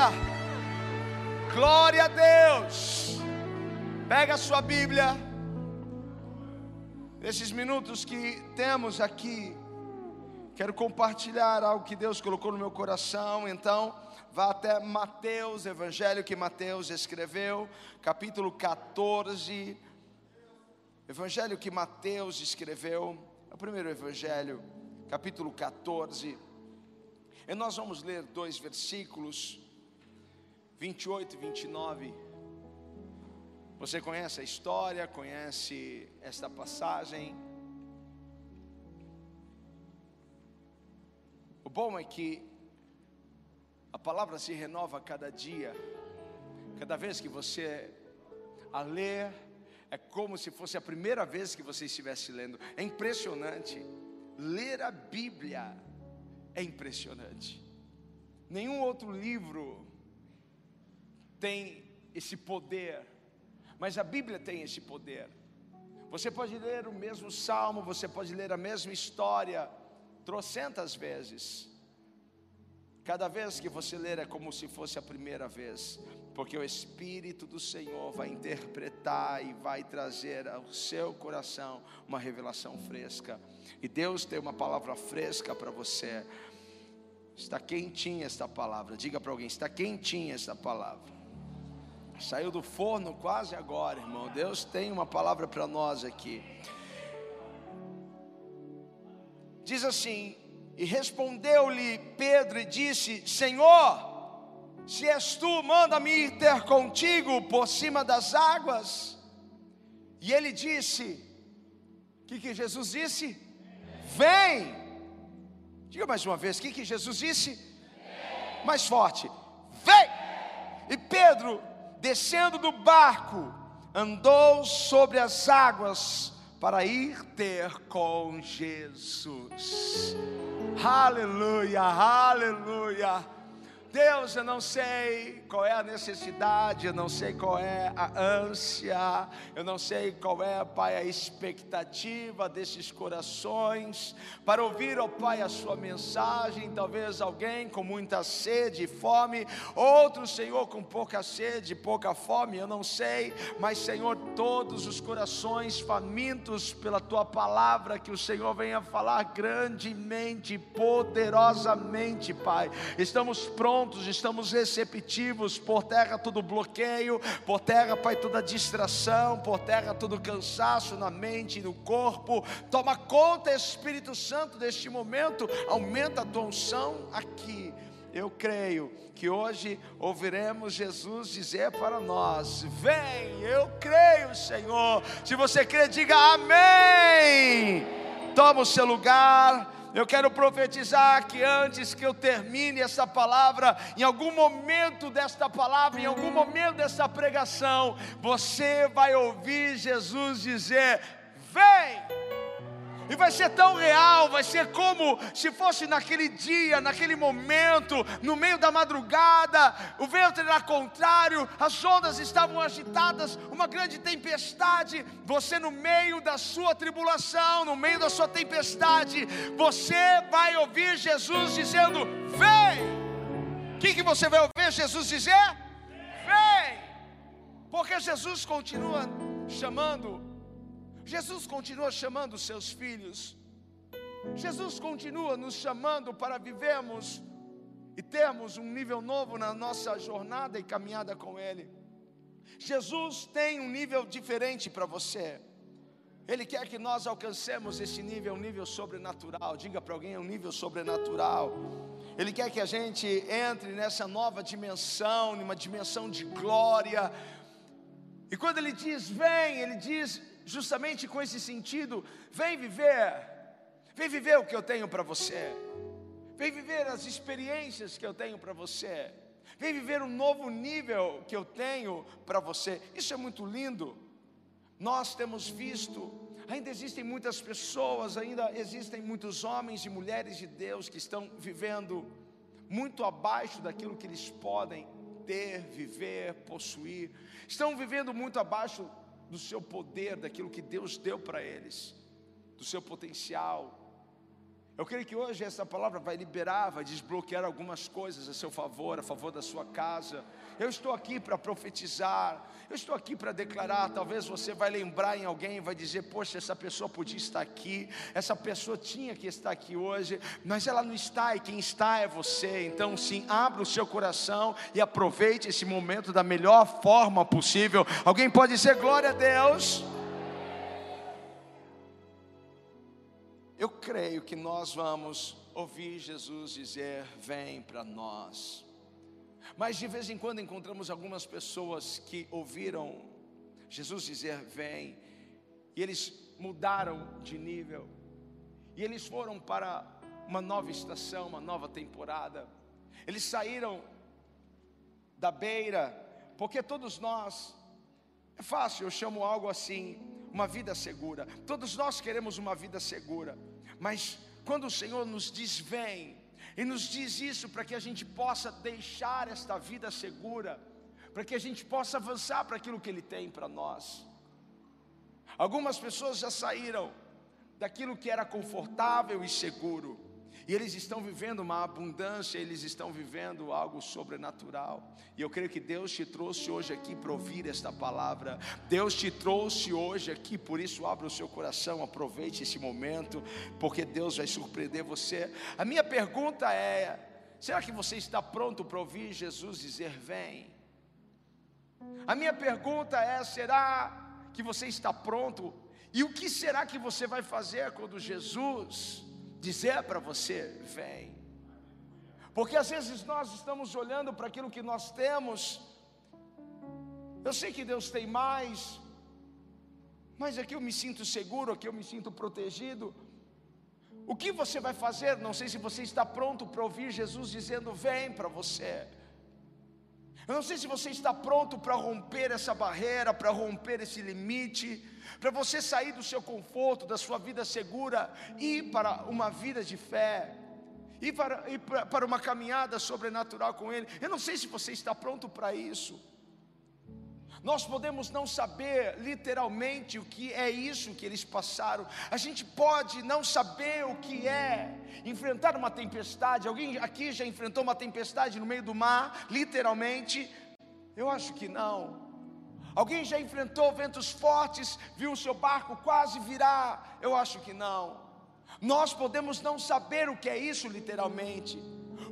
Aleluia! Glória a Deus! Pega a sua Bíblia. Nesses minutos que temos aqui, quero compartilhar algo que Deus colocou no meu coração. Então, vá até Mateus, Evangelho que Mateus escreveu, capítulo 14. Evangelho que Mateus escreveu, é o primeiro evangelho, capítulo 14. E nós vamos ler dois versículos, 28 e 29. Você conhece a história, conhece esta passagem. O bom é que a palavra se renova a cada dia. Cada vez que você a lê, é como se fosse a primeira vez que você estivesse lendo. É impressionante. Ler a Bíblia é impressionante. Nenhum outro livro tem esse poder, mas a Bíblia tem esse poder. Você pode ler o mesmo salmo, você pode ler a mesma história trocentas vezes. Cada vez que você ler é como se fosse a primeira vez, porque o Espírito do Senhor vai interpretar e vai trazer ao seu coração uma revelação fresca. E Deus tem uma palavra fresca para você. Está quentinha esta palavra. Diga para alguém: está quentinha esta palavra. Saiu do forno quase agora, irmão. Deus tem uma palavra para nós aqui. Diz assim: E respondeu-lhe Pedro e disse: Senhor, se és tu, manda-me ir ter contigo por cima das águas. E ele disse: O que, que Jesus disse? Vem. Diga mais uma vez: O que, que Jesus disse? Vem. Mais forte: Vem. E Pedro, descendo do barco, andou sobre as águas para ir ter com Jesus. Aleluia, aleluia. Deus, eu não sei qual é a necessidade, eu não sei qual é a ânsia, eu não sei qual é, Pai, a expectativa desses corações para ouvir, ó Pai, a Sua mensagem. Talvez alguém com muita sede e fome, outro, Senhor, com pouca sede, pouca fome, eu não sei, mas, Senhor, todos os corações famintos pela Tua palavra, que o Senhor venha falar grandemente, poderosamente, Pai. Estamos prontos prontos, estamos receptivos, por terra todo bloqueio, por terra, Pai, toda distração, por terra todo cansaço na mente e no corpo. Toma conta, Espírito Santo, deste momento, aumenta a tua unção aqui. Eu creio que hoje ouviremos Jesus dizer para nós: Vem, eu creio, Senhor. Se você crê, diga amém. Toma o seu lugar. Eu quero profetizar que antes que eu termine essa palavra, em algum momento desta palavra, em algum momento dessa pregação, você vai ouvir Jesus dizer: Vem! E vai ser tão real, vai ser como se fosse naquele dia, naquele momento, no meio da madrugada, o vento era contrário, as ondas estavam agitadas, uma grande tempestade. Você, no meio da sua tribulação, no meio da sua tempestade, você vai ouvir Jesus dizendo: Vem! O que, que você vai ouvir Jesus dizer? Vem! Porque Jesus continua chamando Jesus continua chamando os seus filhos. Jesus continua nos chamando para vivermos e termos um nível novo na nossa jornada e caminhada com Ele. Jesus tem um nível diferente para você. Ele quer que nós alcancemos esse nível, um nível sobrenatural. Diga para alguém, é um nível sobrenatural. Ele quer que a gente entre nessa nova dimensão, numa dimensão de glória. E quando ele diz vem, ele diz justamente com esse sentido: vem viver, vem viver o que eu tenho para você, vem viver as experiências que eu tenho para você, vem viver um novo nível que eu tenho para você. Isso é muito lindo. Nós temos visto, ainda existem muitas pessoas, ainda existem muitos homens e mulheres de Deus que estão vivendo muito abaixo daquilo que eles podem ter, viver, possuir, estão vivendo muito abaixo do seu poder, daquilo que Deus deu para eles, do seu potencial. Eu creio que hoje essa palavra vai liberar, vai desbloquear algumas coisas a seu favor, a favor da sua casa. Eu estou aqui para profetizar, eu estou aqui para declarar. Talvez você vai lembrar em alguém, vai dizer: Poxa, essa pessoa podia estar aqui, essa pessoa tinha que estar aqui hoje, mas ela não está e quem está é você. Então, sim, abra o seu coração e aproveite esse momento da melhor forma possível. Alguém pode dizer glória a Deus? Eu creio que nós vamos ouvir Jesus dizer: Vem para nós. Mas de vez em quando encontramos algumas pessoas que ouviram Jesus dizer: Vem, e eles mudaram de nível, e eles foram para uma nova estação, uma nova temporada. Eles saíram da beira, porque todos nós, é fácil, eu chamo algo assim, uma vida segura. Todos nós queremos uma vida segura. Mas quando o Senhor nos diz vem, e nos diz isso para que a gente possa deixar esta vida segura, para que a gente possa avançar para aquilo que Ele tem para nós. Algumas pessoas já saíram daquilo que era confortável e seguro, e eles estão vivendo uma abundância, eles estão vivendo algo sobrenatural. E eu creio que Deus te trouxe hoje aqui para ouvir esta palavra. Deus te trouxe hoje aqui, por isso abra o seu coração, aproveite esse momento, porque Deus vai surpreender você. A minha pergunta é: será que você está pronto para ouvir Jesus dizer vem? A minha pergunta é: será que você está pronto? E o que será que você vai fazer quando Jesus dizer para você: vem. Porque às vezes nós estamos olhando para aquilo que nós temos. Eu sei que Deus tem mais, mas aqui eu me sinto seguro, aqui eu me sinto protegido. O que você vai fazer? Não sei se você está pronto para ouvir Jesus dizendo: Vem para você. Eu não sei se você está pronto para romper essa barreira, para romper esse limite para você sair do seu conforto, da sua vida segura, e ir para uma vida de fé, ir para, ir para uma caminhada sobrenatural com Ele. Eu não sei se você está pronto para isso. Nós podemos não saber literalmente o que é isso que eles passaram. A gente pode não saber o que é enfrentar uma tempestade. Alguém aqui já enfrentou uma tempestade no meio do mar, literalmente? Eu acho que não. Alguém já enfrentou ventos fortes, viu o seu barco quase virar? Eu acho que não. Nós podemos não saber o que é isso literalmente.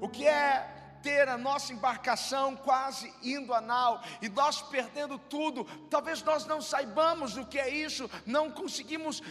O que é ter a nossa embarcação quase indo a nau e nós perdendo tudo. Talvez nós não saibamos o que é isso, não conseguimos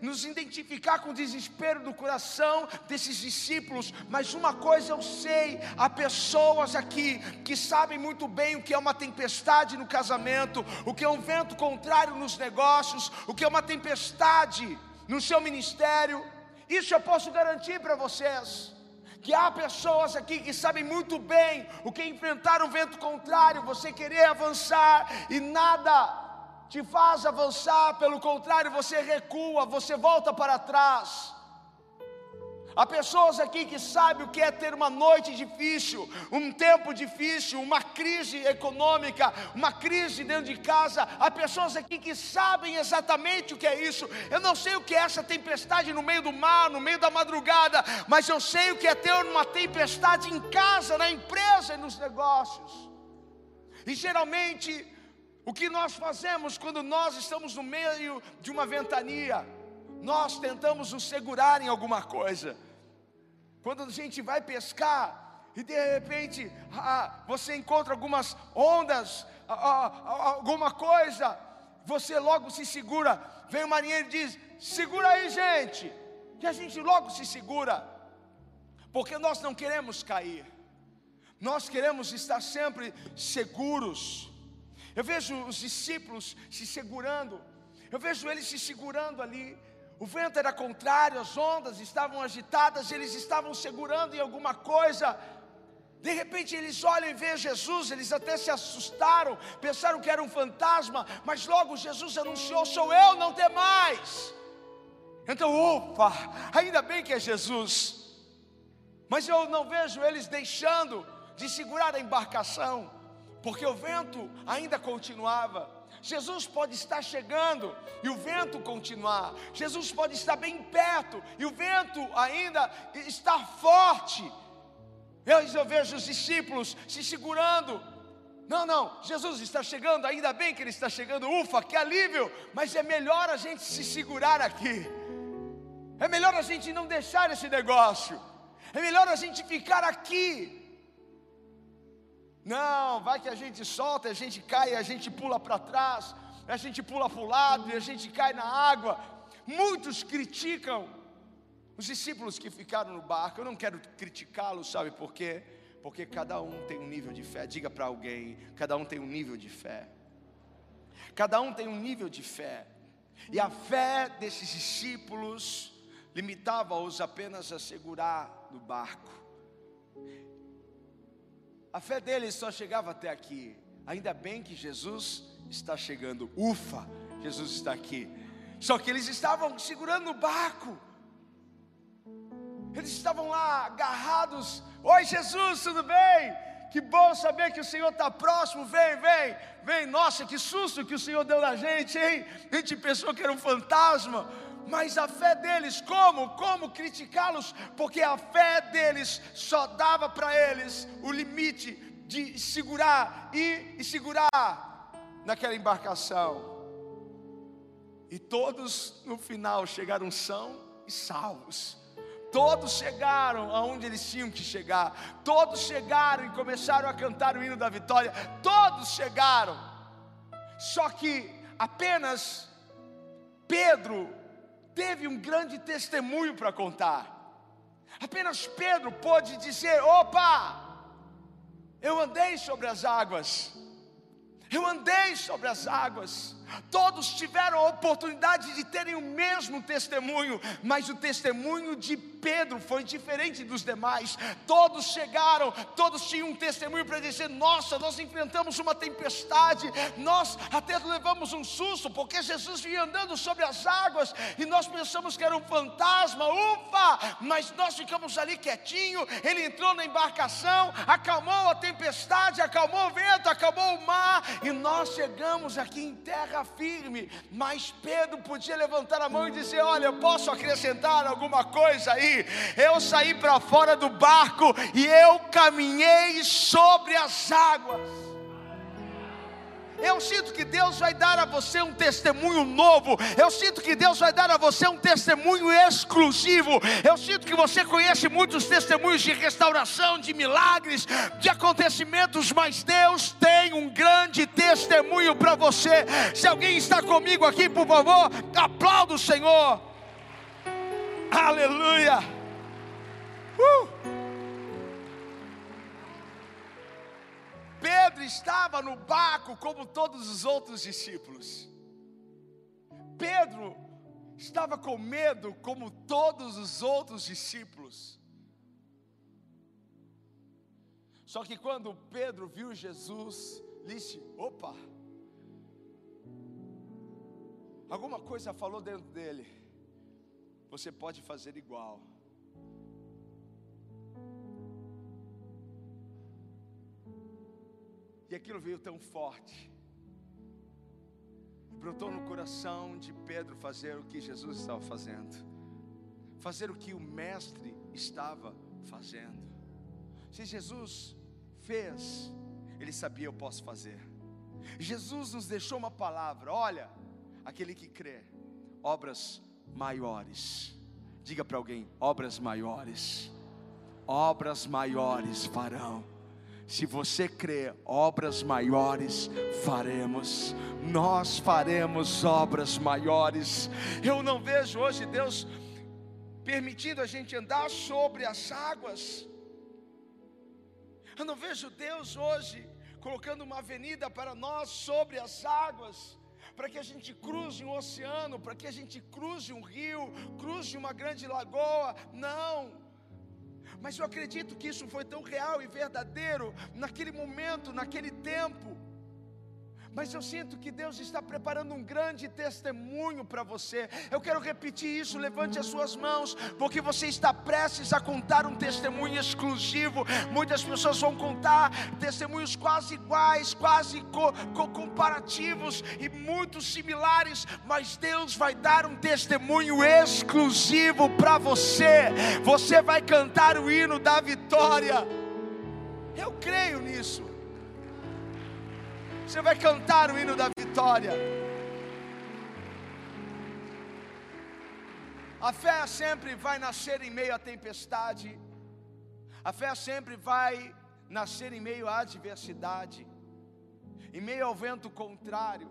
nos identificar com o desespero do coração desses discípulos, mas uma coisa eu sei: há pessoas aqui que sabem muito bem o que é uma tempestade no casamento, o que é um vento contrário nos negócios, o que é uma tempestade no seu ministério. Isso eu posso garantir para vocês que há pessoas aqui que sabem muito bem o que enfrentar um vento contrário, você querer avançar e nada te faz avançar, pelo contrário, você recua, você volta para trás. Há pessoas aqui que sabem o que é ter uma noite difícil, um tempo difícil, uma crise econômica, uma crise dentro de casa. Há pessoas aqui que sabem exatamente o que é isso. Eu não sei o que é essa tempestade no meio do mar, no meio da madrugada, mas eu sei o que é ter uma tempestade em casa, na empresa e nos negócios. E geralmente, o que nós fazemos quando nós estamos no meio de uma ventania? Nós tentamos nos segurar em alguma coisa. Quando a gente vai pescar e de repente ah, você encontra algumas ondas, ah, ah, alguma coisa, você logo se segura. Vem o marinheiro e diz: segura aí, gente. E a gente logo se segura, porque nós não queremos cair, nós queremos estar sempre seguros. Eu vejo os discípulos se segurando, eu vejo eles se segurando ali, o vento era contrário, as ondas estavam agitadas, eles estavam segurando em alguma coisa. De repente eles olham e veem Jesus, eles até se assustaram, pensaram que era um fantasma, mas logo Jesus anunciou: Sou eu, não tem mais. Então, opa, ainda bem que é Jesus. Mas eu não vejo eles deixando de segurar a embarcação, porque o vento ainda continuava. Jesus pode estar chegando e o vento continuar. Jesus pode estar bem perto e o vento ainda estar forte. Eu, eu vejo os discípulos se segurando. Não, não, Jesus está chegando, ainda bem que Ele está chegando, ufa, que alívio, mas é melhor a gente se segurar aqui, é melhor a gente não deixar esse negócio, é melhor a gente ficar aqui, não, vai que a gente solta, a gente cai, a gente pula para trás, a gente pula para o lado e a gente cai na água. Muitos criticam os discípulos que ficaram no barco. Eu não quero criticá-los, sabe por quê? Porque cada um tem um nível de fé. Diga para alguém: cada um tem um nível de fé. Cada um tem um nível de fé. E a fé desses discípulos limitava-os apenas a segurar no barco. A fé deles só chegava até aqui. Ainda bem que Jesus está chegando. Ufa, Jesus está aqui. Só que eles estavam segurando o barco. Eles estavam lá agarrados. Oi, Jesus, tudo bem? Que bom saber que o Senhor está próximo. Vem, vem, vem. Nossa, que susto que o Senhor deu na gente, hein? A gente pensou que era um fantasma mas a fé deles, como? Como criticá-los? Porque a fé deles só dava para eles o limite de segurar e, segurar naquela embarcação. E todos no final chegaram são e salvos. Todos chegaram aonde eles tinham que chegar. Todos chegaram e começaram a cantar o hino da vitória. Todos chegaram. Só que apenas Pedro teve um grande testemunho para contar. Apenas Pedro pôde dizer: opa, eu andei sobre as águas, eu andei sobre as águas. Todos tiveram a oportunidade de terem o mesmo testemunho, mas o testemunho de Pedro foi diferente dos demais. Todos chegaram, todos tinham um testemunho para dizer: Nossa, nós enfrentamos uma tempestade, nós até levamos um susto, porque Jesus vinha andando sobre as águas e nós pensamos que era um fantasma, ufa! Mas nós ficamos ali quietinho. Ele entrou na embarcação, acalmou a tempestade, acalmou o vento, acalmou o mar, e nós chegamos aqui em terra firme. Mas Pedro podia levantar a mão e dizer: Olha, eu posso acrescentar alguma coisa aí eu saí para fora do barco e eu caminhei sobre as águas. Eu sinto que Deus vai dar a você um testemunho novo. Eu sinto que Deus vai dar a você um testemunho exclusivo. Eu sinto que você conhece muitos testemunhos de restauração, de milagres, de acontecimentos, mas Deus tem um grande testemunho para você. Se alguém está comigo aqui, por favor, aplauda o Senhor. Aleluia. Uh! Pedro estava no barco como todos os outros discípulos. Pedro estava com medo como todos os outros discípulos. Só que quando Pedro viu Jesus, disse: opa, alguma coisa falou dentro dele você pode fazer igual. E aquilo veio tão forte, brotou no coração de Pedro fazer o que Jesus estava fazendo, fazer o que o Mestre estava fazendo. Se Jesus fez, ele sabia eu posso fazer. Jesus nos deixou uma palavra: olha, aquele que crê, obras maiores. Diga para alguém: obras maiores. Obras maiores farão. Se você crê, obras maiores faremos. Nós faremos obras maiores. Eu não vejo hoje Deus permitindo a gente andar sobre as águas. Eu não vejo Deus hoje colocando uma avenida para nós sobre as águas para que a gente cruze um oceano, para que a gente cruze um rio, cruze uma grande lagoa. Não. Mas eu acredito que isso foi tão real e verdadeiro naquele momento, naquele tempo. Mas eu sinto que Deus está preparando um grande testemunho para você. Eu quero repetir isso, levante as suas mãos, porque você está prestes a contar um testemunho exclusivo. Muitas pessoas vão contar testemunhos quase iguais, quase co co comparativos e muito similares, mas Deus vai dar um testemunho exclusivo para você. Você vai cantar o hino da vitória. Eu creio nisso. Você vai cantar o hino da vitória. A fé sempre vai nascer em meio à tempestade. A fé sempre vai nascer em meio à adversidade, em meio ao vento contrário.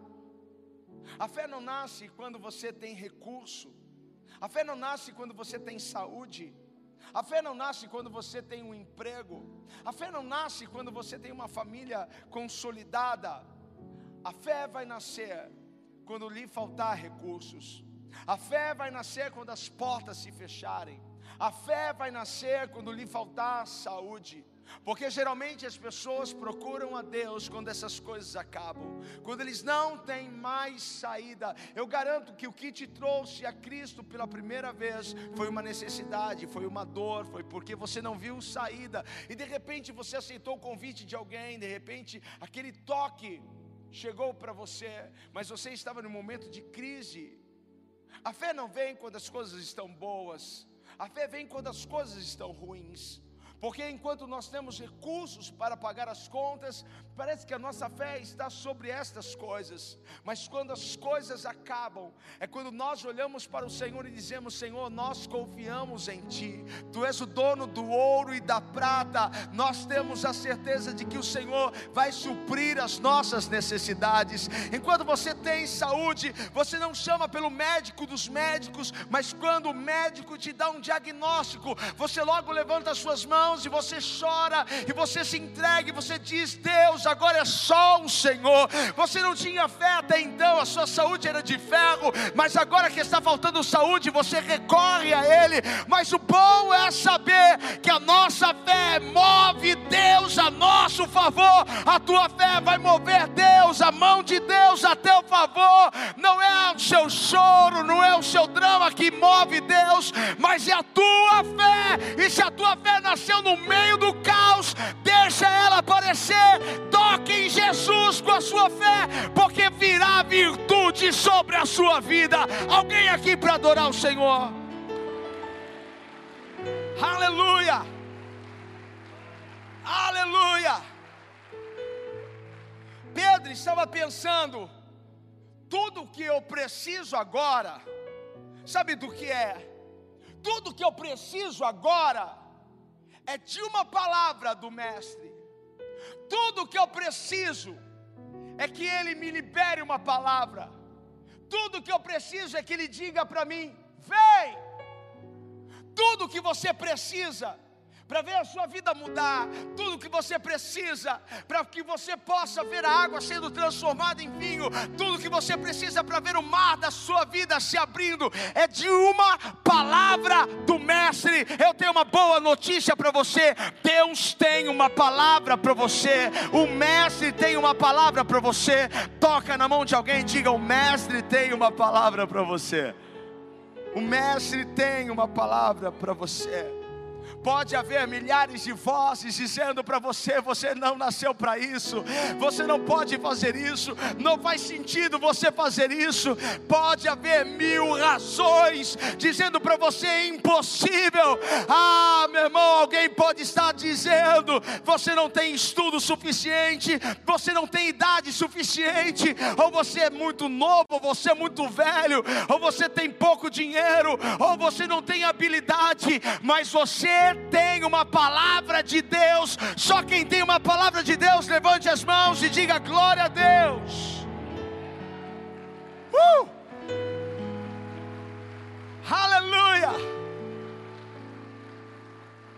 A fé não nasce quando você tem recurso. A fé não nasce quando você tem saúde. A fé não nasce quando você tem um emprego. A fé não nasce quando você tem uma família consolidada. A fé vai nascer quando lhe faltar recursos. A fé vai nascer quando as portas se fecharem. A fé vai nascer quando lhe faltar saúde. Porque geralmente as pessoas procuram a Deus quando essas coisas acabam, quando eles não têm mais saída. Eu garanto que o que te trouxe a Cristo pela primeira vez foi uma necessidade, foi uma dor, foi porque você não viu saída, e de repente você aceitou o convite de alguém, de repente aquele toque chegou para você, mas você estava num momento de crise. A fé não vem quando as coisas estão boas, a fé vem quando as coisas estão ruins. Porque enquanto nós temos recursos para pagar as contas, parece que a nossa fé está sobre estas coisas. Mas quando as coisas acabam, é quando nós olhamos para o Senhor e dizemos: Senhor, nós confiamos em Ti. Tu és o dono do ouro e da prata. Nós temos a certeza de que o Senhor vai suprir as nossas necessidades. Enquanto você tem saúde, você não chama pelo médico dos médicos, mas quando o médico te dá um diagnóstico, você logo levanta as suas mãos mãos e você chora e você se entrega e você diz: Deus, agora é só o Senhor. Você não tinha fé até então, a sua saúde era de ferro, mas agora que está faltando saúde, você recorre a Ele. Mas o bom é saber que a nossa fé move Deus a nosso favor. A tua fé vai mover Deus, a mão de Deus a teu favor. Não é o seu choro, não é o seu drama que move Deus, mas é a tua fé. E se a tua fé nasceu no meio do caos, deixa ela aparecer, toque em Jesus com a sua fé, porque virá virtude sobre a sua vida. Alguém aqui para adorar o Senhor? Aleluia! Aleluia! Pedro estava pensando, tudo que eu preciso agora, sabe do que é? Tudo que eu preciso agora é de uma palavra do Mestre. Tudo que eu preciso é que Ele me libere uma palavra. Tudo que eu preciso é que Ele diga para mim: vem. Tudo que você precisa para ver a sua vida mudar, tudo que você precisa para que você possa ver a água sendo transformada em vinho, tudo que você precisa para ver o mar da sua vida se abrindo, é de uma palavra do Mestre. Eu tenho uma boa notícia para você: Deus tem uma palavra para você, o Mestre tem uma palavra para você. Toca na mão de alguém e diga: O Mestre tem uma palavra para você. O Mestre tem uma palavra para você. Pode haver milhares de vozes dizendo para você: você não nasceu para isso, você não pode fazer isso, não faz sentido você fazer isso. Pode haver mil razões dizendo para você: é impossível. Ah, meu irmão, alguém pode estar dizendo: você não tem estudo suficiente, você não tem idade suficiente, ou você é muito novo, ou você é muito velho, ou você tem pouco dinheiro, ou você não tem habilidade, mas você tem uma palavra de Deus. Só quem tem uma palavra de Deus, levante as mãos e diga glória a Deus. Uh! Aleluia!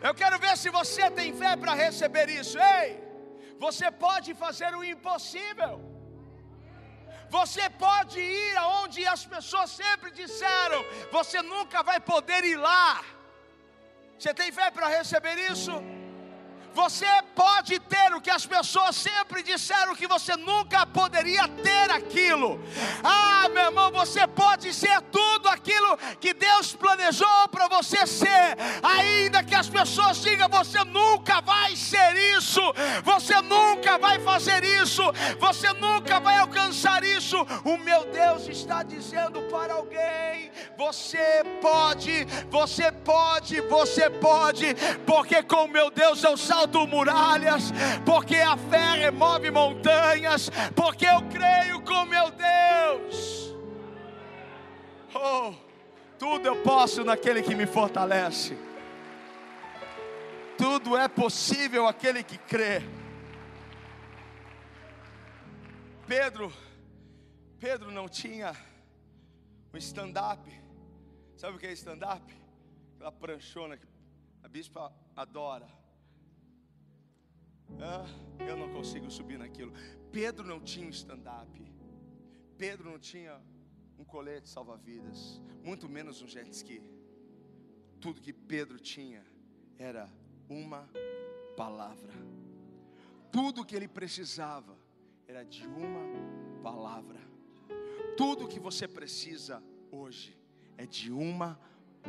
Eu quero ver se você tem fé para receber isso. Ei, você pode fazer o impossível. Você pode ir aonde as pessoas sempre disseram, você nunca vai poder ir lá. Você tem fé para receber isso? Você pode ter o que as pessoas sempre disseram que você nunca poderia ter aquilo. Ah, meu irmão, você pode ser tudo aquilo que Deus planejou para você ser, ainda que as pessoas digam você nunca vai ser isso, você nunca vai fazer isso, você nunca vai alcançar isso. O meu Deus está dizendo para alguém: você pode, você pode, você pode, porque com meu Deus eu salto muralhas, porque a fé remove montanhas, porque eu creio com meu Deus. Oh, tudo eu posso naquele que me fortalece. Tudo é possível aquele que crê. Pedro, Pedro não tinha um stand-up. Sabe o que é stand-up? Aquela pranchona que a bispa adora. Ah, eu não consigo subir naquilo. Pedro não tinha um stand-up. Pedro não tinha um colete salva-vidas, muito menos um jet ski. Tudo que Pedro tinha era uma palavra. Tudo que ele precisava era de uma palavra. Tudo que você precisa hoje é de uma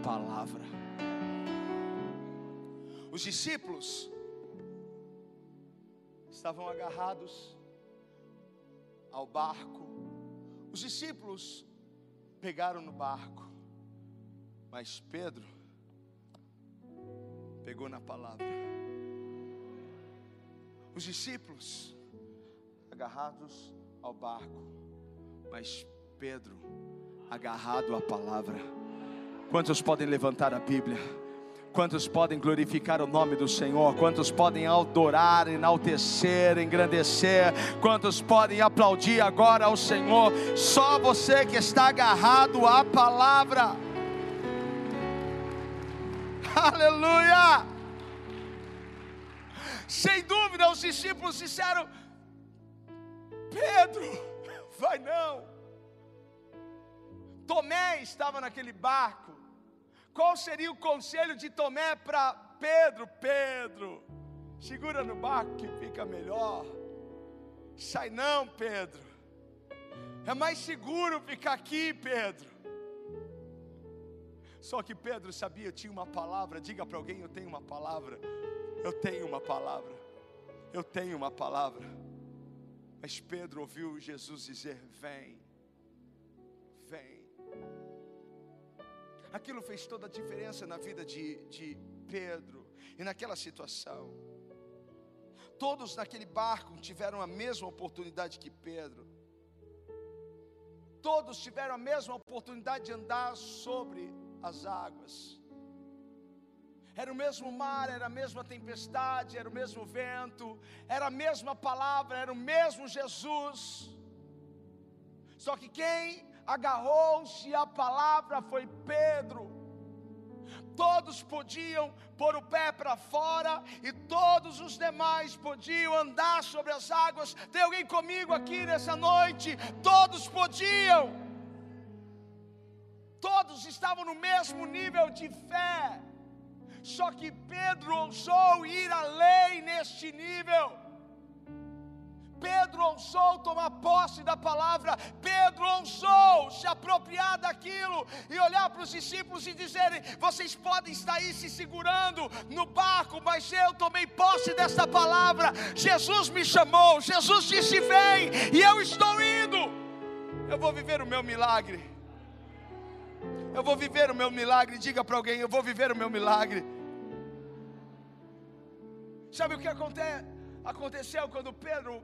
palavra. Os discípulos estavam agarrados ao barco. Os discípulos pegaram no barco, mas Pedro pegou na palavra. Os discípulos agarrados ao barco, mas Pedro agarrado à palavra. Quantos podem levantar a Bíblia? Quantos podem glorificar o nome do Senhor? Quantos podem adorar, enaltecer, engrandecer? Quantos podem aplaudir agora ao Senhor? Só você que está agarrado à palavra. Aleluia! Sem dúvida, os discípulos disseram: Pedro, vai não. Tomé estava naquele barco. Qual seria o conselho de Tomé para Pedro? Pedro, segura no barco que fica melhor. Sai não, Pedro. É mais seguro ficar aqui, Pedro. Só que Pedro sabia, tinha uma palavra. Diga para alguém: Eu tenho uma palavra. Eu tenho uma palavra. Eu tenho uma palavra. Mas Pedro ouviu Jesus dizer: vem. Aquilo fez toda a diferença na vida de, de Pedro e naquela situação. Todos naquele barco tiveram a mesma oportunidade que Pedro. Todos tiveram a mesma oportunidade de andar sobre as águas. Era o mesmo mar, era a mesma tempestade, era o mesmo vento, era a mesma palavra, era o mesmo Jesus. Só que quem agarrou-se à palavra foi Pedro. Todos podiam pôr o pé para fora e todos os demais podiam andar sobre as águas. Tem alguém comigo aqui nessa noite? Todos podiam todos estavam no mesmo nível de fé. Só que Pedro ousou ir além neste nível. Pedro ousou tomar posse da palavra, Pedro ousou se apropriar daquilo e olhar para os discípulos e dizerem: Vocês podem estar aí se segurando no barco, mas eu tomei posse dessa palavra. Jesus me chamou, Jesus disse: Vem, e eu estou indo. Eu vou viver o meu milagre. Eu vou viver o meu milagre. Diga para alguém: Eu vou viver o meu milagre. Sabe o que aconte aconteceu quando Pedro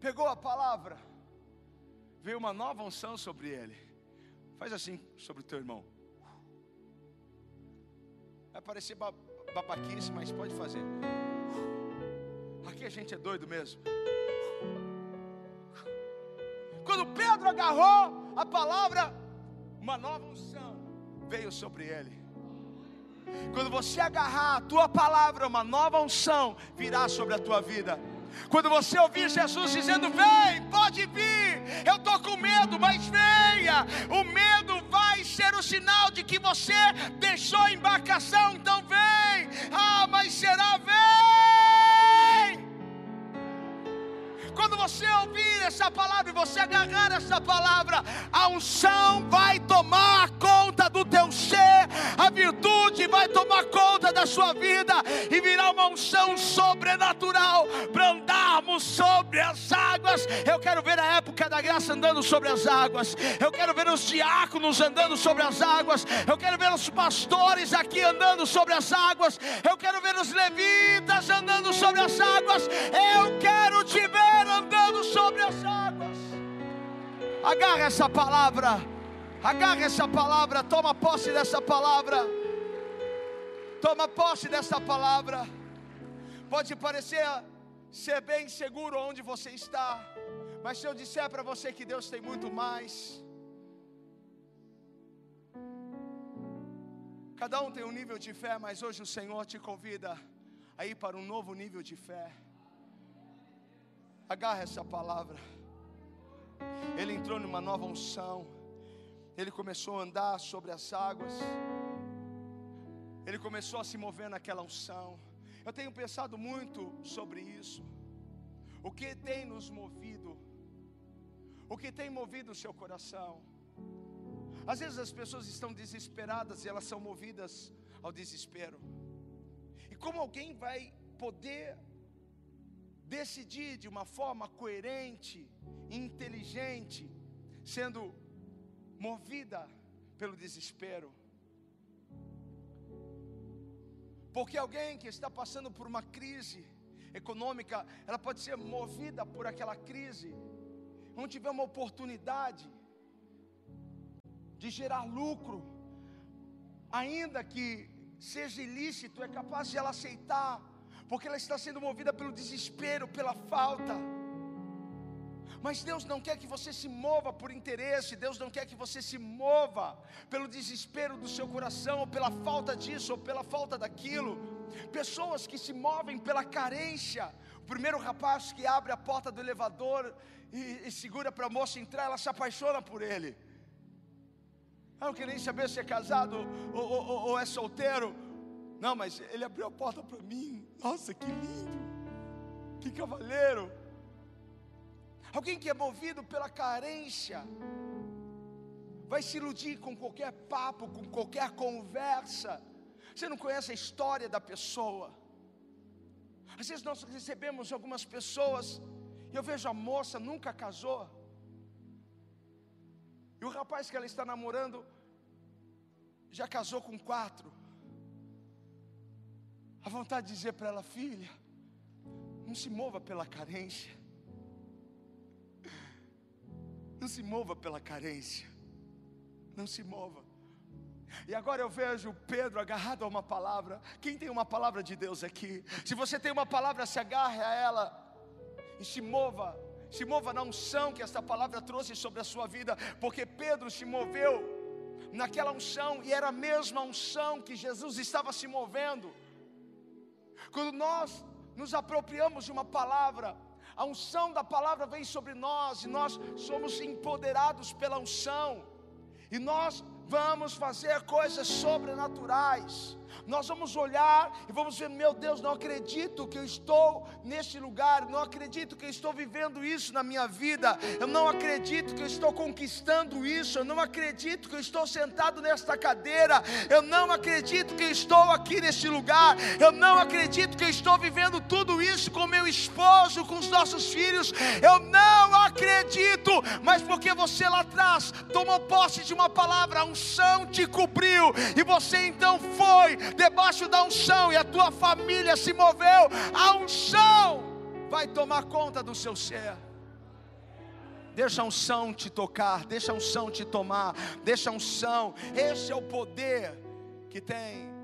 pegou a palavra? Veio uma nova unção sobre ele. Faz assim sobre o teu irmão. Vai parecer babaquice, mas pode fazer. Aqui a gente é doido mesmo. Quando Pedro agarrou a palavra, uma nova unção veio sobre ele. Quando você agarrar a tua palavra, uma nova unção virá sobre a tua vida. Quando você ouvir Jesus dizendo: Vem, pode vir, eu estou com medo, mas venha, o medo vai ser o sinal de que você deixou a embarcação, então vem. Ah, mas será vem. Quando você ouvir essa palavra e você agarrar essa palavra, a unção vai tomar conta do teu ser, a virtude vai tomar conta da sua vida e virá uma unção sobrenatural para andarmos sobre as águas. Eu quero ver a época da graça andando sobre as águas, eu quero ver os diáconos andando sobre as águas, eu quero ver os pastores aqui andando sobre as águas, eu quero ver os levitas andando sobre as águas, eu quero te ver andando sobre as águas. Agarra essa palavra, agarra essa palavra, toma posse dessa palavra. Toma posse dessa palavra. Pode parecer ser bem seguro onde você está, mas se eu disser para você que Deus tem muito mais, cada um tem um nível de fé, mas hoje o Senhor te convida a ir para um novo nível de fé. Agarra essa palavra. Ele entrou numa nova unção. Ele começou a andar sobre as águas. Ele começou a se mover naquela unção. Eu tenho pensado muito sobre isso. O que tem nos movido? O que tem movido o seu coração? Às vezes as pessoas estão desesperadas e elas são movidas ao desespero. E como alguém vai poder decidir de uma forma coerente, inteligente, sendo movida pelo desespero. Porque alguém que está passando por uma crise econômica, ela pode ser movida por aquela crise, não tiver uma oportunidade de gerar lucro, ainda que seja ilícito, é capaz de ela aceitar porque ela está sendo movida pelo desespero, pela falta. Mas Deus não quer que você se mova por interesse, Deus não quer que você se mova pelo desespero do seu coração, ou pela falta disso, ou pela falta daquilo. Pessoas que se movem pela carência. O primeiro rapaz que abre a porta do elevador e, e segura para a moça entrar, ela se apaixona por ele. Eu não queria nem saber se é casado ou, ou, ou é solteiro. Não, mas ele abriu a porta para mim. Nossa, que lindo. Que cavaleiro. Alguém que é movido pela carência vai se iludir com qualquer papo, com qualquer conversa. Você não conhece a história da pessoa. Às vezes nós recebemos algumas pessoas, e eu vejo a moça nunca casou, e o rapaz que ela está namorando já casou com quatro a vontade de dizer para ela, filha, não se mova pela carência. Não se mova pela carência. Não se mova. E agora eu vejo Pedro agarrado a uma palavra. Quem tem uma palavra de Deus aqui? Se você tem uma palavra, se agarre a ela e se mova. Se mova na unção que essa palavra trouxe sobre a sua vida, porque Pedro se moveu naquela unção e era a mesma unção que Jesus estava se movendo. Quando nós nos apropriamos de uma palavra, a unção da palavra vem sobre nós e nós somos empoderados pela unção. E nós vamos fazer coisas sobrenaturais nós vamos olhar e vamos ver: meu Deus, não acredito que eu estou neste lugar, não acredito que eu estou vivendo isso na minha vida, eu não acredito que eu estou conquistando isso, eu não acredito que eu estou sentado nesta cadeira, eu não acredito que eu estou aqui neste lugar, eu não acredito que eu estou vivendo tudo isso com meu esposo, com os nossos filhos, eu não acredito, mas porque você lá atrás tomou posse de uma palavra, a unção te cobriu, e você então foi debaixo da unção e a tua família se moveu, a unção vai tomar conta do seu ser. Deixa a unção te tocar, deixa a unção te tomar, deixa a unção. Esse é o poder que tem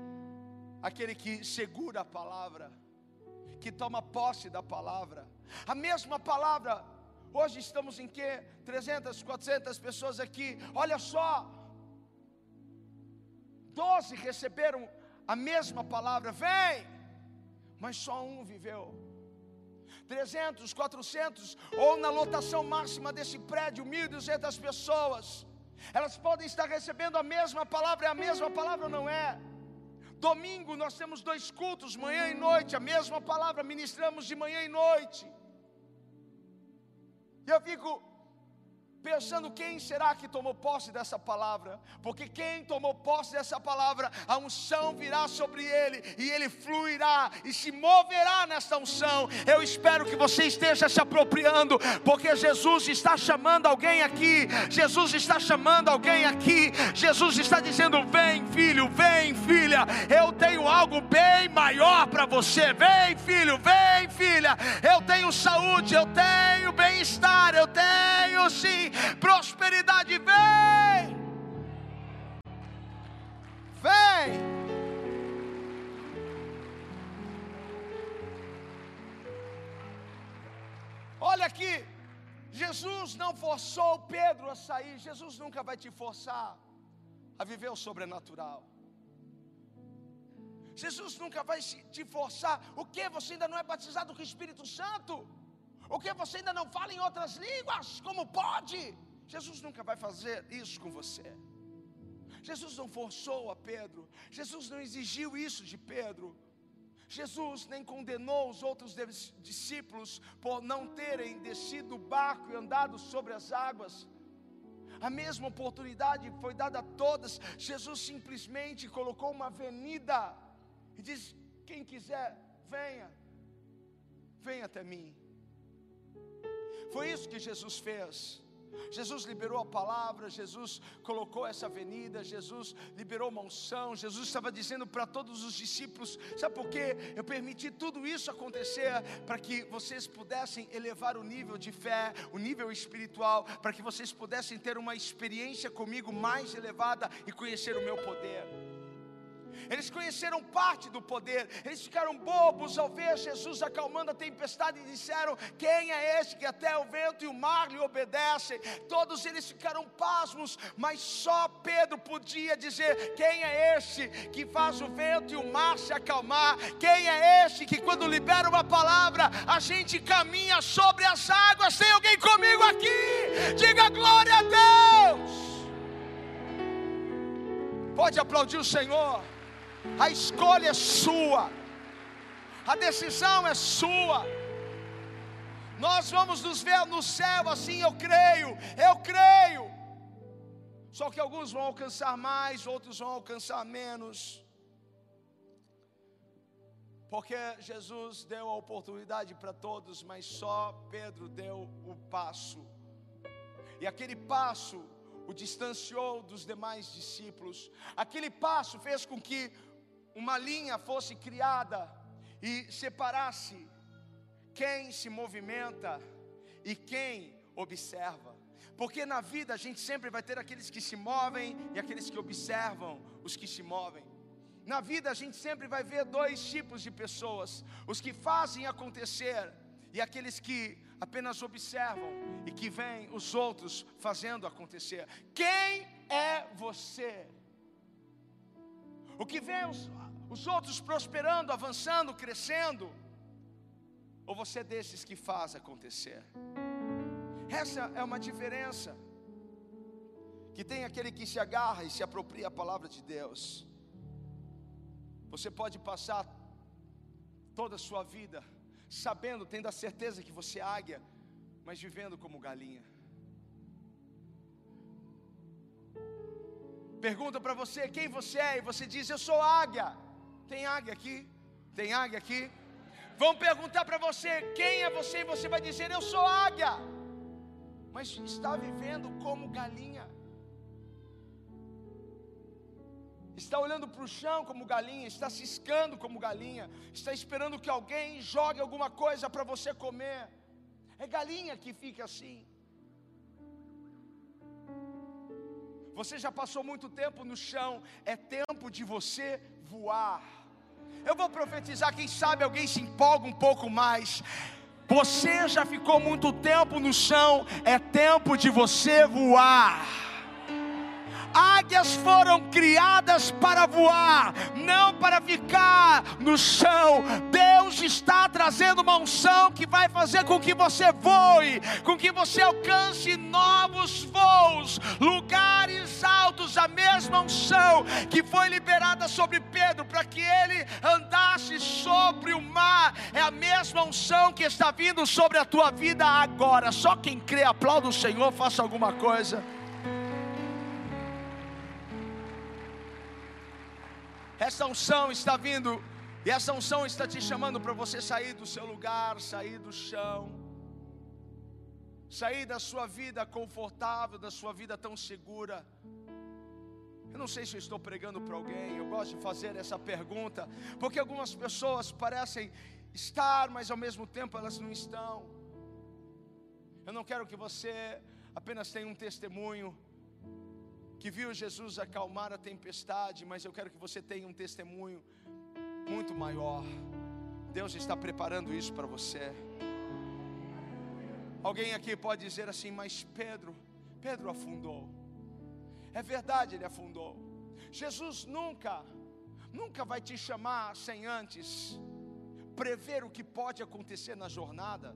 aquele que segura a palavra, que toma posse da palavra. A mesma palavra, hoje estamos em que? 300, 400 pessoas aqui. Olha só, doze receberam a mesma palavra, vem, mas só um viveu. 300, 400, ou na lotação máxima desse prédio, 1.200 pessoas, Elas podem estar recebendo a mesma palavra, é a mesma palavra não é? Domingo nós temos dois cultos, manhã e noite, a mesma palavra, ministramos de manhã e noite. E eu fico pensando quem será que tomou posse dessa palavra, porque quem tomou posse dessa palavra, a unção virá sobre ele e ele fluirá e se moverá nessa unção. Eu espero que você esteja se apropriando, porque Jesus está chamando alguém aqui, Jesus está chamando alguém aqui, Jesus está dizendo: Vem, filho, vem, filha, eu tenho algo bem maior para você. Vem, filho, vem, filha, eu tenho saúde, eu tenho bem-estar, eu tenho sim prosperidade vem. Vem. Olha aqui, Jesus não forçou Pedro a sair, Jesus nunca vai te forçar a viver o sobrenatural. Jesus nunca vai te forçar. O que? Você ainda não é batizado com o Espírito Santo? O que você ainda não fala em outras línguas? Como pode? Jesus nunca vai fazer isso com você. Jesus não forçou a Pedro, Jesus não exigiu isso de Pedro. Jesus nem condenou os outros discípulos por não terem descido do barco e andado sobre as águas. A mesma oportunidade foi dada a todas. Jesus simplesmente colocou uma avenida e diz: Quem quiser, venha, venha até mim. Foi isso que Jesus fez. Jesus liberou a palavra, Jesus colocou essa avenida, Jesus liberou uma unção, Jesus estava dizendo para todos os discípulos: sabe por quê? Eu permiti tudo isso acontecer para que vocês pudessem elevar o nível de fé, o nível espiritual, para que vocês pudessem ter uma experiência comigo mais elevada e conhecer o meu poder. Eles conheceram parte do poder, eles ficaram bobos ao ver Jesus acalmando a tempestade e disseram: Quem é esse que até o vento e o mar lhe obedecem? Todos eles ficaram pasmos, mas só Pedro podia dizer: Quem é esse que faz o vento e o mar se acalmar? Quem é esse que, quando libera uma palavra, a gente caminha sobre as águas? Tem alguém comigo aqui? Diga glória a Deus! Pode aplaudir o Senhor. A escolha é sua, a decisão é sua. Nós vamos nos ver no céu assim, eu creio, eu creio. Só que alguns vão alcançar mais, outros vão alcançar menos. Porque Jesus deu a oportunidade para todos, mas só Pedro deu o passo. E aquele passo o distanciou dos demais discípulos. Aquele passo fez com que uma linha fosse criada e separasse quem se movimenta e quem observa. Porque na vida a gente sempre vai ter aqueles que se movem e aqueles que observam os que se movem. Na vida a gente sempre vai ver dois tipos de pessoas: os que fazem acontecer e aqueles que apenas observam e que veem os outros fazendo acontecer. Quem é você? O que vê os, os outros prosperando, avançando, crescendo, ou você é desses que faz acontecer? Essa é uma diferença. Que tem aquele que se agarra e se apropria a palavra de Deus. Você pode passar toda a sua vida sabendo, tendo a certeza que você é águia, mas vivendo como galinha. Pergunta para você quem você é, e você diz: Eu sou águia. Tem águia aqui? Tem águia aqui? Vão perguntar para você quem é você e você vai dizer: Eu sou águia. Mas está vivendo como galinha. Está olhando para o chão como galinha, está ciscando como galinha, está esperando que alguém jogue alguma coisa para você comer. É galinha que fica assim. Você já passou muito tempo no chão, é tempo de você voar. Eu vou profetizar, quem sabe alguém se empolga um pouco mais. Você já ficou muito tempo no chão, é tempo de você voar. Águias foram criadas para voar, não para ficar no chão. Deus está trazendo uma unção que vai fazer com que você voe, com que você alcance novos voos, lugares altos, a mesma unção que foi liberada sobre Pedro para que ele andasse sobre o mar, é a mesma unção que está vindo sobre a tua vida agora. Só quem crê, aplauda o Senhor, faça alguma coisa. Essa unção está vindo, e essa unção está te chamando para você sair do seu lugar, sair do chão, sair da sua vida confortável, da sua vida tão segura. Eu não sei se eu estou pregando para alguém, eu gosto de fazer essa pergunta, porque algumas pessoas parecem estar, mas ao mesmo tempo elas não estão. Eu não quero que você apenas tenha um testemunho que viu Jesus acalmar a tempestade, mas eu quero que você tenha um testemunho muito maior. Deus está preparando isso para você. Alguém aqui pode dizer assim, mas Pedro, Pedro afundou. É verdade, ele afundou. Jesus nunca, nunca vai te chamar sem antes prever o que pode acontecer na jornada.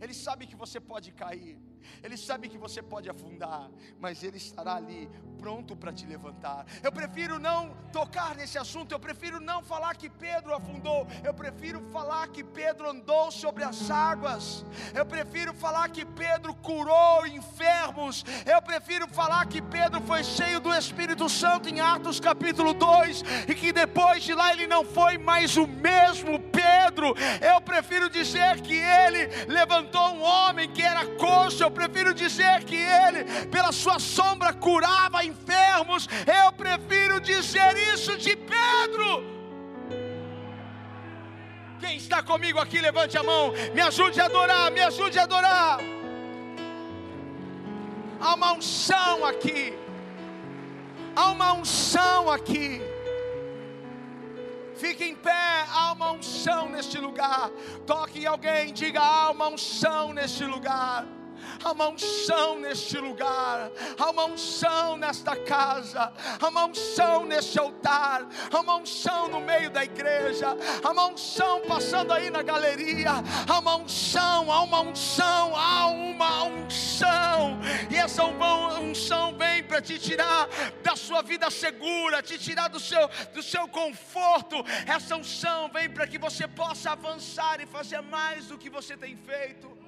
Ele sabe que você pode cair. Ele sabe que você pode afundar, mas Ele estará ali pronto para te levantar. Eu prefiro não tocar nesse assunto, eu prefiro não falar que Pedro afundou, eu prefiro falar que Pedro andou sobre as águas, eu prefiro falar que Pedro curou enfermos, eu prefiro falar que Pedro foi cheio do Espírito Santo em Atos capítulo 2 e que depois de lá ele não foi mais o mesmo Pedro. Eu prefiro dizer que ele levantou um homem que era coxo, prefiro dizer que ele, pela sua sombra, curava enfermos. Eu prefiro dizer isso de Pedro. Quem está comigo aqui, levante a mão, me ajude a adorar, me ajude a adorar. Há uma unção aqui, há uma unção aqui. Fique em pé, há uma unção neste lugar. Toque em alguém, diga: há uma unção neste lugar. Há uma unção neste lugar, há uma unção nesta casa, há uma unção neste altar, há uma unção no meio da igreja, há uma unção passando aí na galeria, há uma unção, há uma unção, há uma unção, e essa unção vem para te tirar da sua vida segura, te tirar do seu, do seu conforto. Essa unção vem para que você possa avançar e fazer mais do que você tem feito.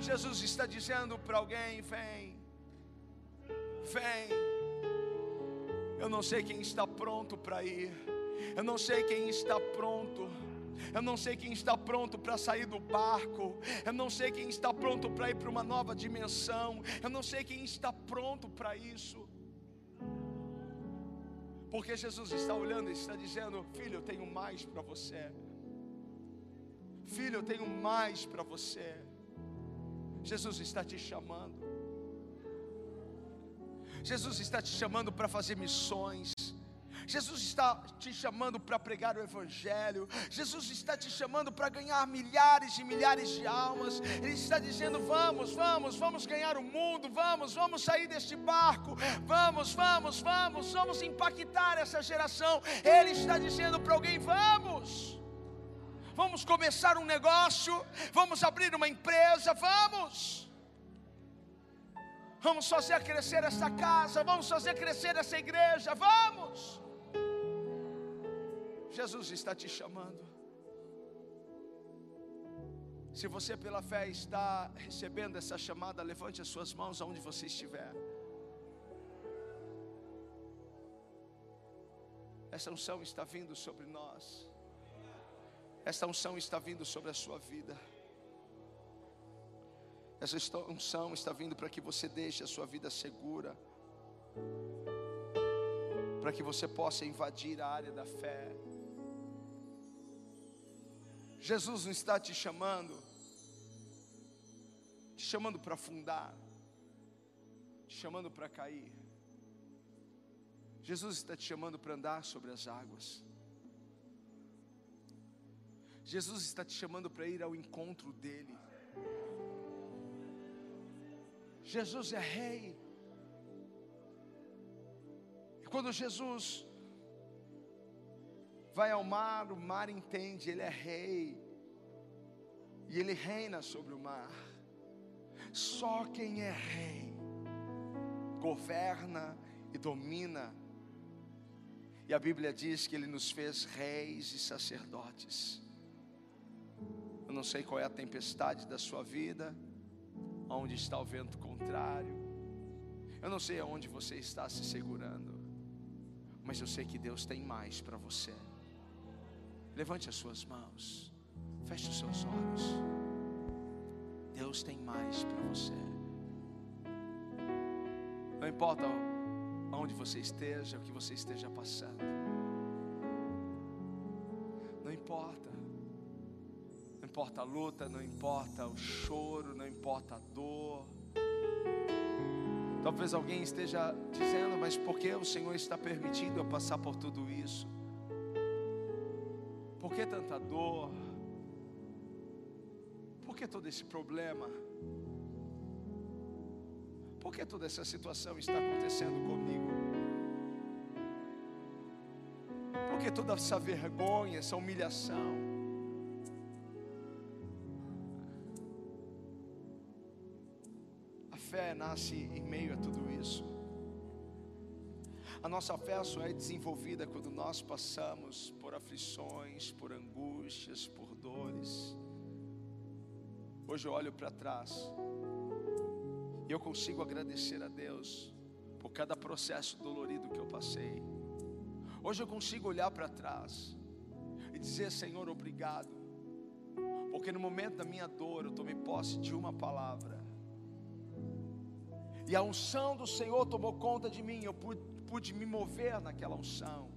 Jesus está dizendo para alguém: vem, vem. Eu não sei quem está pronto para ir, eu não sei quem está pronto. Eu não sei quem está pronto para sair do barco. Eu não sei quem está pronto para ir para uma nova dimensão. Eu não sei quem está pronto para isso. Porque Jesus está olhando e está dizendo: Filho, eu tenho mais para você. Filho, eu tenho mais para você. Jesus está te chamando. Jesus está te chamando para fazer missões. Jesus está te chamando para pregar o Evangelho. Jesus está te chamando para ganhar milhares e milhares de almas. Ele está dizendo: vamos, vamos, vamos ganhar o mundo. Vamos, vamos sair deste barco. Vamos, vamos, vamos, vamos impactar essa geração. Ele está dizendo para alguém: vamos vamos começar um negócio, vamos abrir uma empresa, vamos. Vamos fazer crescer essa casa, vamos fazer crescer essa igreja, vamos. Jesus está te chamando. Se você pela fé está recebendo essa chamada, levante as suas mãos aonde você estiver. Essa unção está vindo sobre nós. Esta unção está vindo sobre a sua vida. Essa unção está vindo para que você deixe a sua vida segura, para que você possa invadir a área da fé. Jesus não está te chamando, te chamando para afundar, te chamando para cair. Jesus está te chamando para andar sobre as águas. Jesus está te chamando para ir ao encontro dEle. Jesus é Rei, Quando Jesus vai ao mar, o mar entende, ele é rei. E ele reina sobre o mar. Só quem é rei governa e domina. E a Bíblia diz que ele nos fez reis e sacerdotes. Eu não sei qual é a tempestade da sua vida, onde está o vento contrário. Eu não sei aonde você está se segurando, mas eu sei que Deus tem mais para você. Levante as suas mãos, feche os seus olhos. Deus tem mais para você. Não importa onde você esteja, o que você esteja passando. Importa a luta, não importa o choro, não importa a dor. Talvez alguém esteja dizendo, mas por que o Senhor está permitindo eu passar por tudo isso? Por que tanta dor? Por que todo esse problema? Por que toda essa situação está acontecendo comigo? Por que toda essa vergonha, essa humilhação? Nasce em meio a tudo isso. A nossa fé só é desenvolvida quando nós passamos por aflições, por angústias, por dores. Hoje eu olho para trás e eu consigo agradecer a Deus por cada processo dolorido que eu passei. Hoje eu consigo olhar para trás e dizer: Senhor, obrigado, porque no momento da minha dor eu tomei posse de uma palavra, e a unção do Senhor tomou conta de mim, eu pude, pude me mover naquela unção.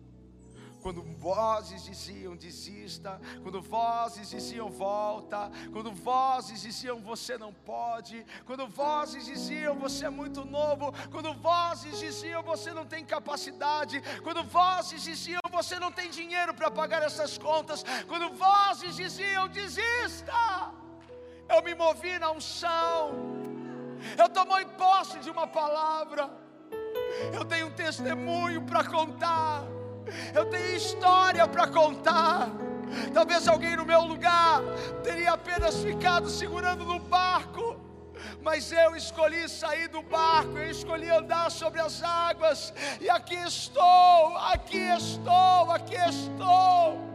Quando vozes diziam desista, quando vozes diziam volta, quando vozes diziam você não pode, quando vozes diziam você é muito novo, quando vozes diziam você não tem capacidade, quando vozes diziam você não tem dinheiro para pagar essas contas, quando vozes diziam desista, eu me movi na unção, eu tomei posse de uma palavra, eu tenho um testemunho para contar eu tenho história para contar. Talvez alguém no meu lugar teria apenas ficado segurando no barco, mas eu escolhi sair do barco, eu escolhi andar sobre as águas, e aqui estou, aqui estou, aqui estou.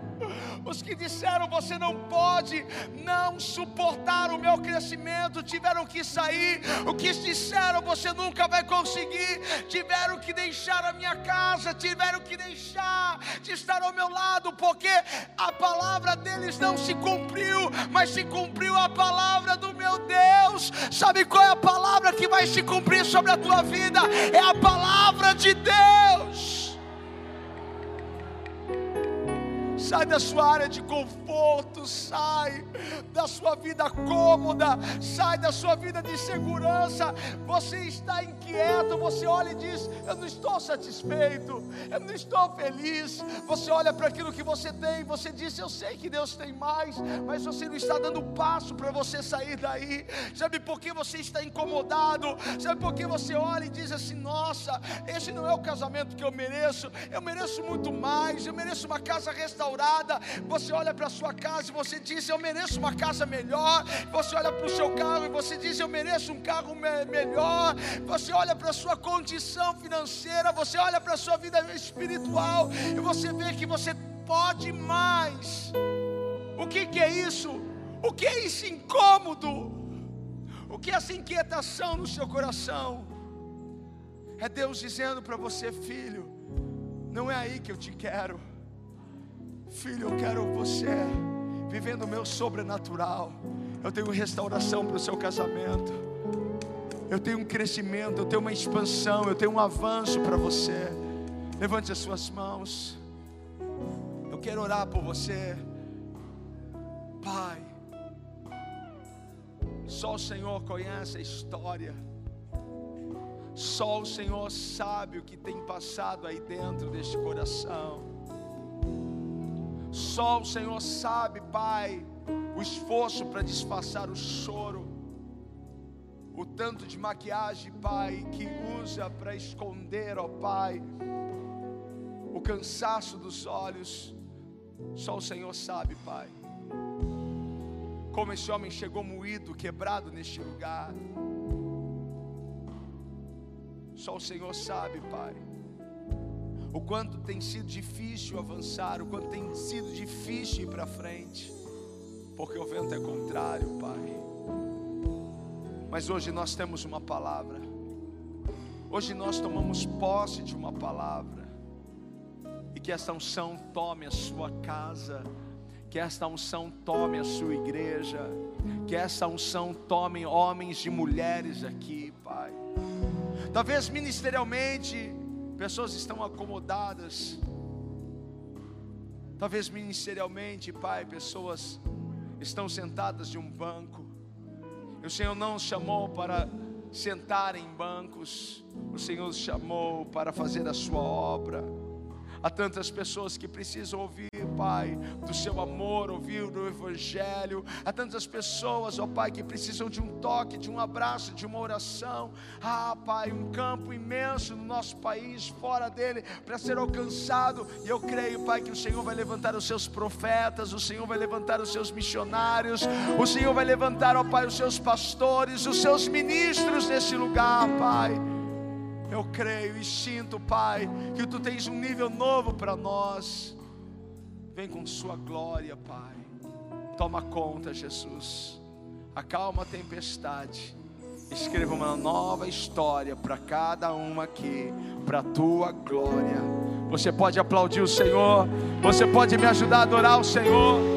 Os que disseram você não pode, não suportar o meu crescimento, tiveram que sair. O que disseram você nunca vai conseguir, tiveram que deixar a minha casa, tiveram que deixar de estar ao meu lado, porque a palavra deles não se cumpriu, mas se cumpriu a palavra do meu Deus. Sabe qual é a palavra que vai se cumprir sobre a tua vida? É a palavra de Deus. Sai da sua área de conforto, sai da sua vida cômoda, sai da sua vida de segurança. Você está inquieto, você olha e diz: Eu não estou satisfeito, eu não estou feliz. Você olha para aquilo que você tem, você diz: Eu sei que Deus tem mais, mas você não está dando passo para você sair daí. Sabe por que você está incomodado? Sabe por que você olha e diz assim: Nossa, esse não é o casamento que eu mereço, eu mereço muito mais, eu mereço uma casa restaurada restaurada. Você olha para a sua casa e você diz: Eu mereço uma casa melhor. Você olha para o seu carro e você diz: Eu mereço um carro me melhor. Você olha para a sua condição financeira, você olha para a sua vida espiritual e você vê que você pode mais. O que, que é isso? O que é esse incômodo? O que é essa inquietação no seu coração? É Deus dizendo para você, filho, não é aí que eu te quero. Filho, eu quero você vivendo o meu sobrenatural. Eu tenho restauração para o seu casamento. Eu tenho um crescimento, eu tenho uma expansão, eu tenho um avanço para você. Levante as suas mãos. Eu quero orar por você. Pai, só o Senhor conhece a história. Só o Senhor sabe o que tem passado aí dentro deste coração. Só o Senhor sabe, Pai, o esforço para disfarçar o choro, o tanto de maquiagem, Pai, que usa para esconder, ó Pai, o cansaço dos olhos, só o Senhor sabe, Pai. Como esse homem chegou moído, quebrado neste lugar. Só o Senhor sabe, Pai. O quanto tem sido difícil avançar, o quanto tem sido difícil ir para frente, porque o vento é contrário, Pai. Mas hoje nós temos uma palavra. Hoje nós tomamos posse de uma palavra. E que esta unção tome a sua casa, que esta unção tome a sua igreja, que esta unção tome homens e mulheres aqui, Pai. Talvez ministerialmente pessoas estão acomodadas. Talvez ministerialmente, Pai, pessoas estão sentadas de um banco. O Senhor não chamou para sentar em bancos, o Senhor chamou para fazer a sua obra. Há tantas pessoas que precisam ouvir, Pai, do seu amor, ouvir do Evangelho. Há tantas pessoas, ó Pai, que precisam de um toque, de um abraço, de uma oração. Ah, Pai, um campo imenso no nosso país, fora dele, para ser alcançado. E eu creio, Pai, que o Senhor vai levantar os seus profetas, o Senhor vai levantar os seus missionários, o Senhor vai levantar, ó Pai, os seus pastores, os seus ministros nesse lugar, Pai. Eu creio e sinto, Pai, que tu tens um nível novo para nós. Vem com Sua glória, Pai. Toma conta, Jesus. Acalma a tempestade. Escreva uma nova história para cada uma aqui, para a tua glória. Você pode aplaudir o Senhor. Você pode me ajudar a adorar o Senhor.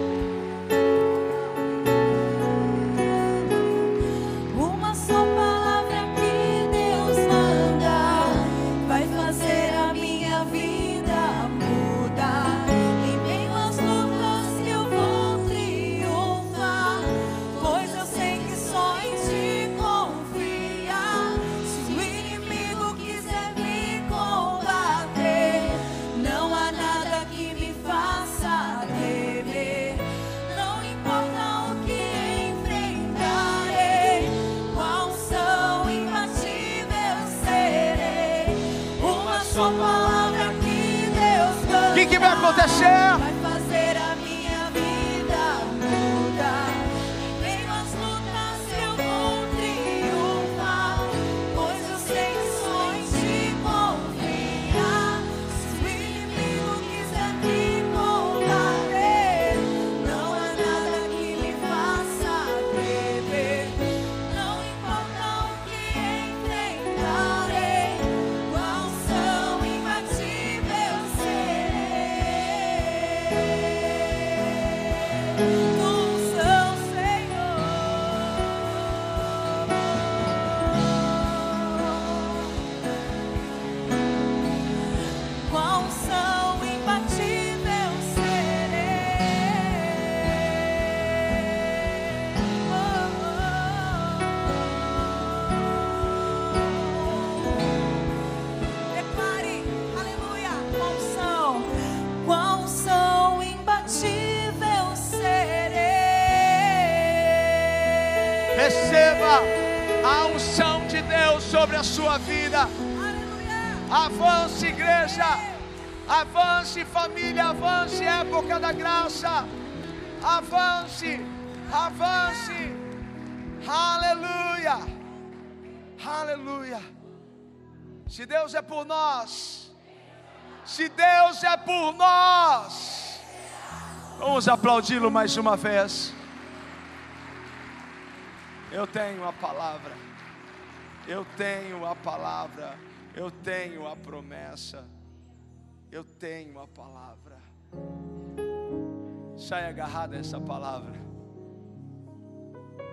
A sua vida. Avance, igreja. Avance, família. Avance, época da graça. Avance, avance. Aleluia. Aleluia. Se Deus é por nós, se Deus é por nós, vamos aplaudi-lo mais uma vez. Eu tenho a palavra. Eu tenho a palavra, eu tenho a promessa, eu tenho a palavra. Saia agarrada a essa palavra,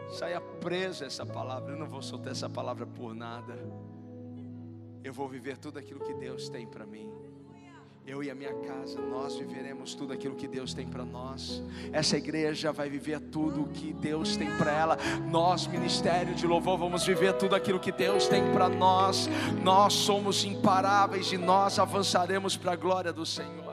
saia presa a essa palavra. Eu não vou soltar essa palavra por nada. Eu vou viver tudo aquilo que Deus tem para mim eu e a minha casa, nós viveremos tudo aquilo que Deus tem para nós. Essa igreja vai viver tudo o que Deus tem para ela. Nós, ministério de louvor, vamos viver tudo aquilo que Deus tem para nós. Nós somos imparáveis e nós avançaremos para a glória do Senhor.